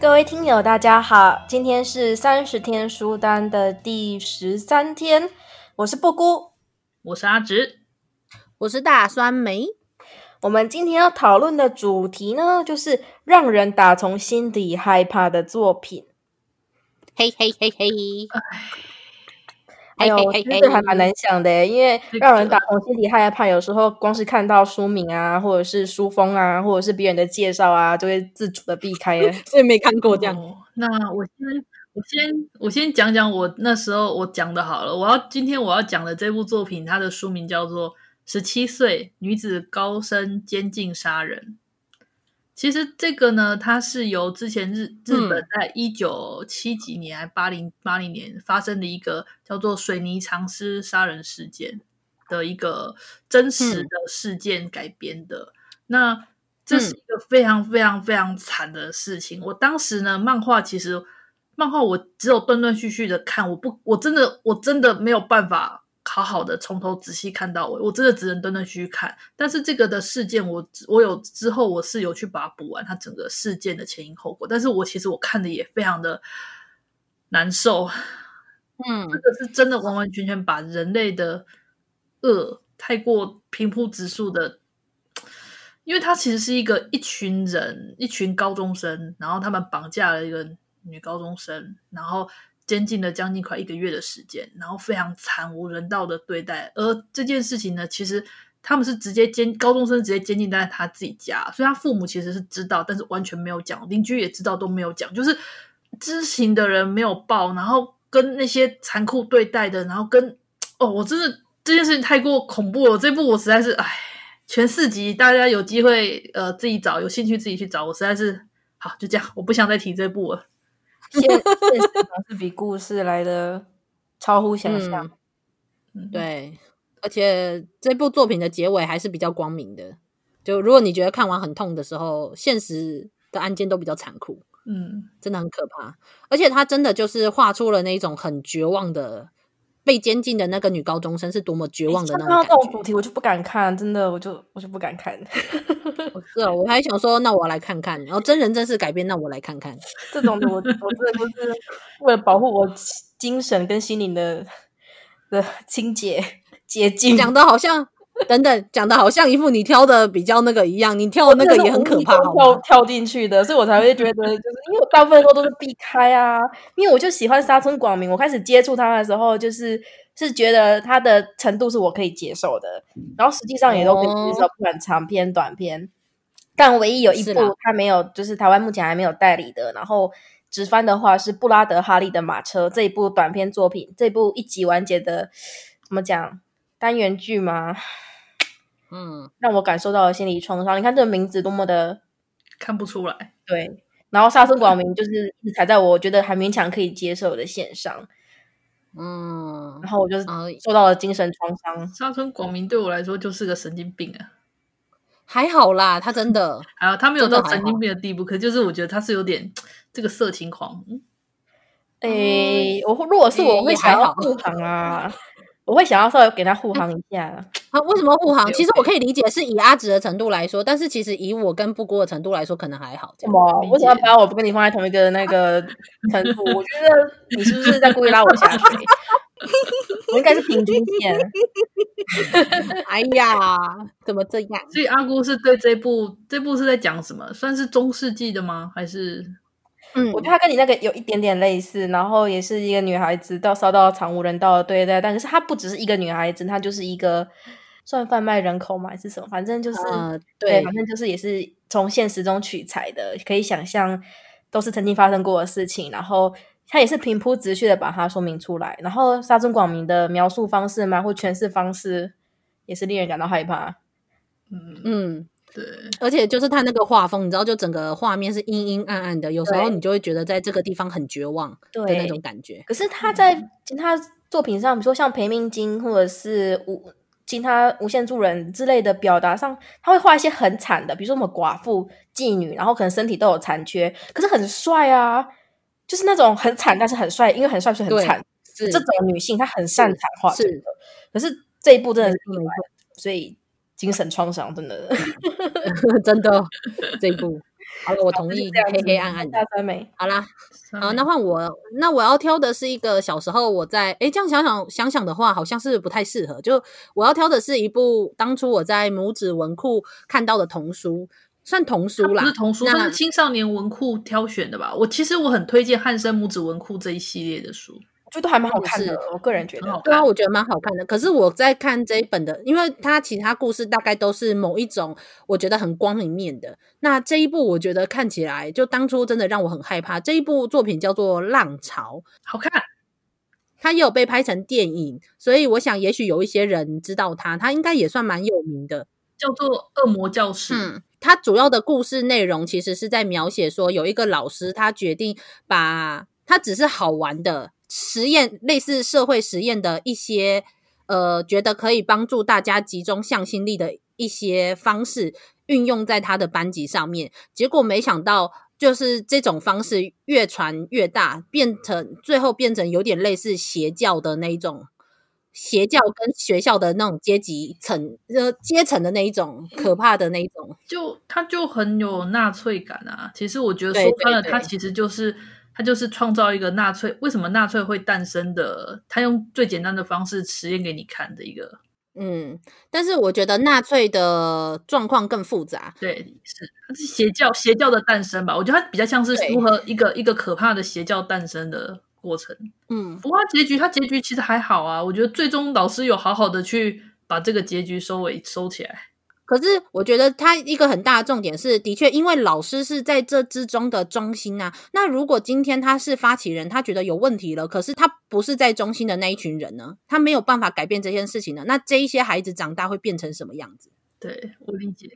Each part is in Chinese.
各位听友，大家好，今天是三十天书单的第十三天，我是布姑，我是阿直，我是大酸梅。我们今天要讨论的主题呢，就是让人打从心底害怕的作品。嘿嘿嘿嘿。哎呦，其实这还蛮难想的，因为让人打从心底害怕，有时候光是看到书名啊，或者是书封啊，或者是别人的介绍啊，就会自主的避开，所以没看过这样。哦、那我先，我先，我先讲讲我那时候我讲的好了。我要今天我要讲的这部作品，它的书名叫做《十七岁女子高生监禁杀人》。其实这个呢，它是由之前日日本在一九七几年还八零八零年发生的一个叫做水泥藏尸杀人事件的一个真实的事件改编的。嗯、那这是一个非常非常非常惨的事情。嗯、我当时呢，漫画其实漫画我只有断断续续的看，我不我真的我真的没有办法。好好的从头仔细看到尾，我真的只能断断续续看。但是这个的事件我，我我有之后我是有去把它补完，它整个事件的前因后果。但是我其实我看的也非常的难受，嗯，这个是真的完完全全把人类的恶太过平铺直述的，因为它其实是一个一群人，一群高中生，然后他们绑架了一个女高中生，然后。监禁了将近快一个月的时间，然后非常惨无人道的对待。而这件事情呢，其实他们是直接监高中生直接监禁在他自己家，所以他父母其实是知道，但是完全没有讲，邻居也知道都没有讲，就是知情的人没有报，然后跟那些残酷对待的，然后跟哦，我真的这件事情太过恐怖了。这部我实在是哎，全四集大家有机会呃自己找，有兴趣自己去找。我实在是好就这样，我不想再提这部了。现现实总是比故事来的超乎想象，嗯，对，而且这部作品的结尾还是比较光明的。就如果你觉得看完很痛的时候，现实的案件都比较残酷，嗯，真的很可怕。而且他真的就是画出了那种很绝望的。被监禁的那个女高中生是多么绝望的那种感觉。这种主题，我就不敢看，真的，我就我就不敢看。是啊，我还想说，那我来看看。然后真人真事改编，那我来看看。这种的我，我真的就是 为了保护我精神跟心灵的的清洁洁 净，讲的好像。等等，讲的好像一副你挑的比较那个一样，你挑的那个也很可怕，跳跳进去的，所以我才会觉得，就是因为我大部分时候都是避开啊，因为我就喜欢沙村广明，我开始接触他的时候，就是是觉得他的程度是我可以接受的，然后实际上也都可以接受，不管长篇短篇，但唯一有一部他没有，就是台湾目前还没有代理的，然后直翻的话是布拉德哈利的马车这一部短篇作品，这部一集完结的，怎么讲单元剧吗？嗯，让我感受到了心理创伤。你看这个名字多么的看不出来，对。然后沙村广明就是踩在我觉得还勉强可以接受的线上，嗯。然后我就受到了精神创伤。沙村广明对我来说就是个神经病啊，还好啦，他真的，还好他没有到神经病的地步，可就是我觉得他是有点这个色情狂。诶、欸，我如果是我会想要入行啊。我会想要稍微给他护航一下啊？为什么护航？其实我可以理解是以阿直的程度来说，但是其实以我跟布姑的程度来说，可能还好。什么？为什么把我不跟你放在同一个那个程度？我觉得你是不是在故意拉我下水？我应该是平均线。哎呀，怎么这样？所以阿姑是对这部这部是在讲什么？算是中世纪的吗？还是？嗯，我觉得他跟你那个有一点点类似，然后也是一个女孩子到遭到惨无人道的对待，但是她不只是一个女孩子，她就是一个算贩卖人口嘛，还是什么？反正就是、呃、对，对，反正就是也是从现实中取材的，可以想象都是曾经发生过的事情，然后他也是平铺直叙的把它说明出来，然后沙村广明的描述方式嘛，或诠释方式也是令人感到害怕。嗯嗯。对，而且就是他那个画风，你知道，就整个画面是阴阴暗暗的，有时候你就会觉得在这个地方很绝望的那种感觉。可是他在、其、他作品上，比如说像《培命经》或者是无其他无限助人之类的表达上，他会画一些很惨的，比如说什么寡妇、妓女，然后可能身体都有残缺，可是很帅啊，就是那种很惨但是很帅，因为很帅是很惨，这种女性她很擅长画这个，可是这一部真的是意外，所以精神创伤 真的真的这一部。好了，我同意。黑黑暗暗的，好啦，好，那换我。那我要挑的是一个小时候我在哎，这样想想想想的话，好像是不太适合。就我要挑的是一部当初我在拇指文库看到的童书，算童书啦，不是童书，那是青少年文库挑选的吧？我其实我很推荐汉生拇指文库这一系列的书。就都还蛮好看的，我个人觉得。对啊，我觉得蛮好看的。可是我在看这一本的，因为它其他故事大概都是某一种，我觉得很光明面的。那这一部我觉得看起来，就当初真的让我很害怕。这一部作品叫做《浪潮》，好看。它也有被拍成电影，所以我想也许有一些人知道它，它应该也算蛮有名的，叫做《恶魔教室》。嗯，它主要的故事内容其实是在描写说，有一个老师，他决定把他只是好玩的。实验类似社会实验的一些，呃，觉得可以帮助大家集中向心力的一些方式，运用在他的班级上面。结果没想到，就是这种方式越传越大，变成最后变成有点类似邪教的那一种，邪教跟学校的那种阶级层呃阶层的那一种可怕的那一种，就他就很有纳粹感啊。其实我觉得说穿了，他其实就是。他就是创造一个纳粹，为什么纳粹会诞生的？他用最简单的方式实验给你看的一个，嗯，但是我觉得纳粹的状况更复杂。对，是它是邪教，邪教的诞生吧？我觉得它比较像是如何一个一个可怕的邪教诞生的过程。嗯，不过它结局，它结局其实还好啊。我觉得最终老师有好好的去把这个结局收尾收起来。可是我觉得他一个很大的重点是，的确，因为老师是在这之中的中心啊。那如果今天他是发起人，他觉得有问题了，可是他不是在中心的那一群人呢？他没有办法改变这件事情呢？那这一些孩子长大会变成什么样子？对，我理解。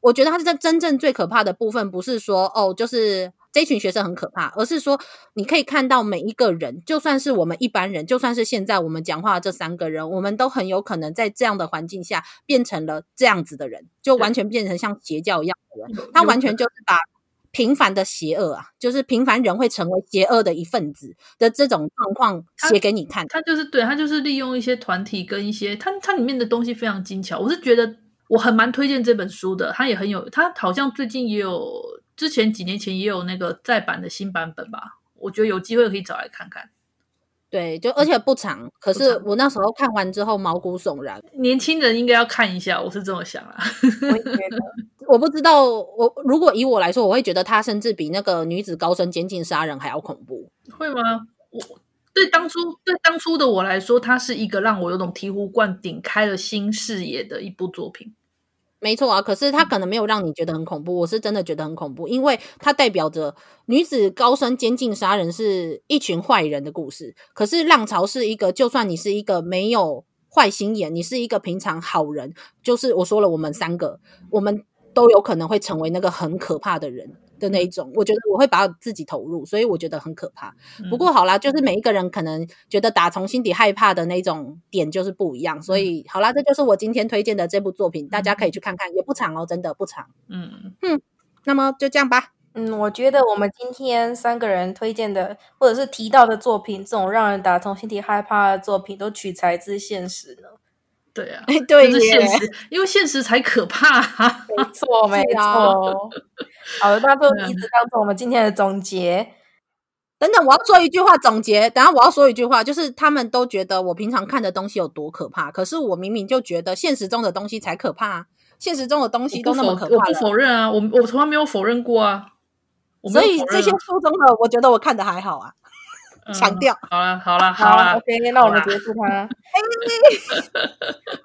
我觉得他是真正最可怕的部分，不是说哦，就是。这群学生很可怕，而是说你可以看到每一个人，就算是我们一般人，就算是现在我们讲话的这三个人，我们都很有可能在这样的环境下变成了这样子的人，就完全变成像邪教一样的人。他完全就是把平凡的邪恶啊，就是平凡人会成为邪恶的一份子的这种状况写给你看。他，他就是对他就是利用一些团体跟一些他他里面的东西非常精巧。我是觉得我很蛮推荐这本书的，他也很有，他好像最近也有。之前几年前也有那个再版的新版本吧，我觉得有机会可以找来看看。对，就而且不长，可是我那时候看完之后毛骨悚然。年轻人应该要看一下，我是这么想啊。我不知道，我如果以我来说，我会觉得他甚至比那个女子高升监禁杀人还要恐怖。会吗？我对当初对当初的我来说，它是一个让我有种醍醐灌顶、开了新视野的一部作品。没错啊，可是他可能没有让你觉得很恐怖，我是真的觉得很恐怖，因为它代表着女子高升监禁杀人是一群坏人的故事，可是浪潮是一个，就算你是一个没有坏心眼，你是一个平常好人，就是我说了，我们三个，我们都有可能会成为那个很可怕的人。的那一种，我觉得我会把自己投入，所以我觉得很可怕。不过好啦，就是每一个人可能觉得打从心底害怕的那种点就是不一样，所以好啦，这就是我今天推荐的这部作品，大家可以去看看，也不长哦，真的不长。嗯嗯，那么就这样吧。嗯，我觉得我们今天三个人推荐的或者是提到的作品，这种让人打从心底害怕的作品，都取材自现实呢。对啊，对，是现实，因为现实才可怕啊。没错，没错。好的，那就一直当做我们今天的总结。等等，我要说一句话总结。等下我要说一句话，就是他们都觉得我平常看的东西有多可怕，可是我明明就觉得现实中的东西才可怕。现实中的东西都那么可怕，我不否认啊，我我从来没有否认过啊。所以这些书中的，我觉得我看的还好啊。强调、嗯，好了好了好了，OK，那我们结束它。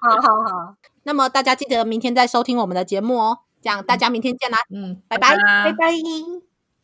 好好好，那么大家记得明天再收听我们的节目哦。这样大家明天见啦，嗯，拜拜，拜拜。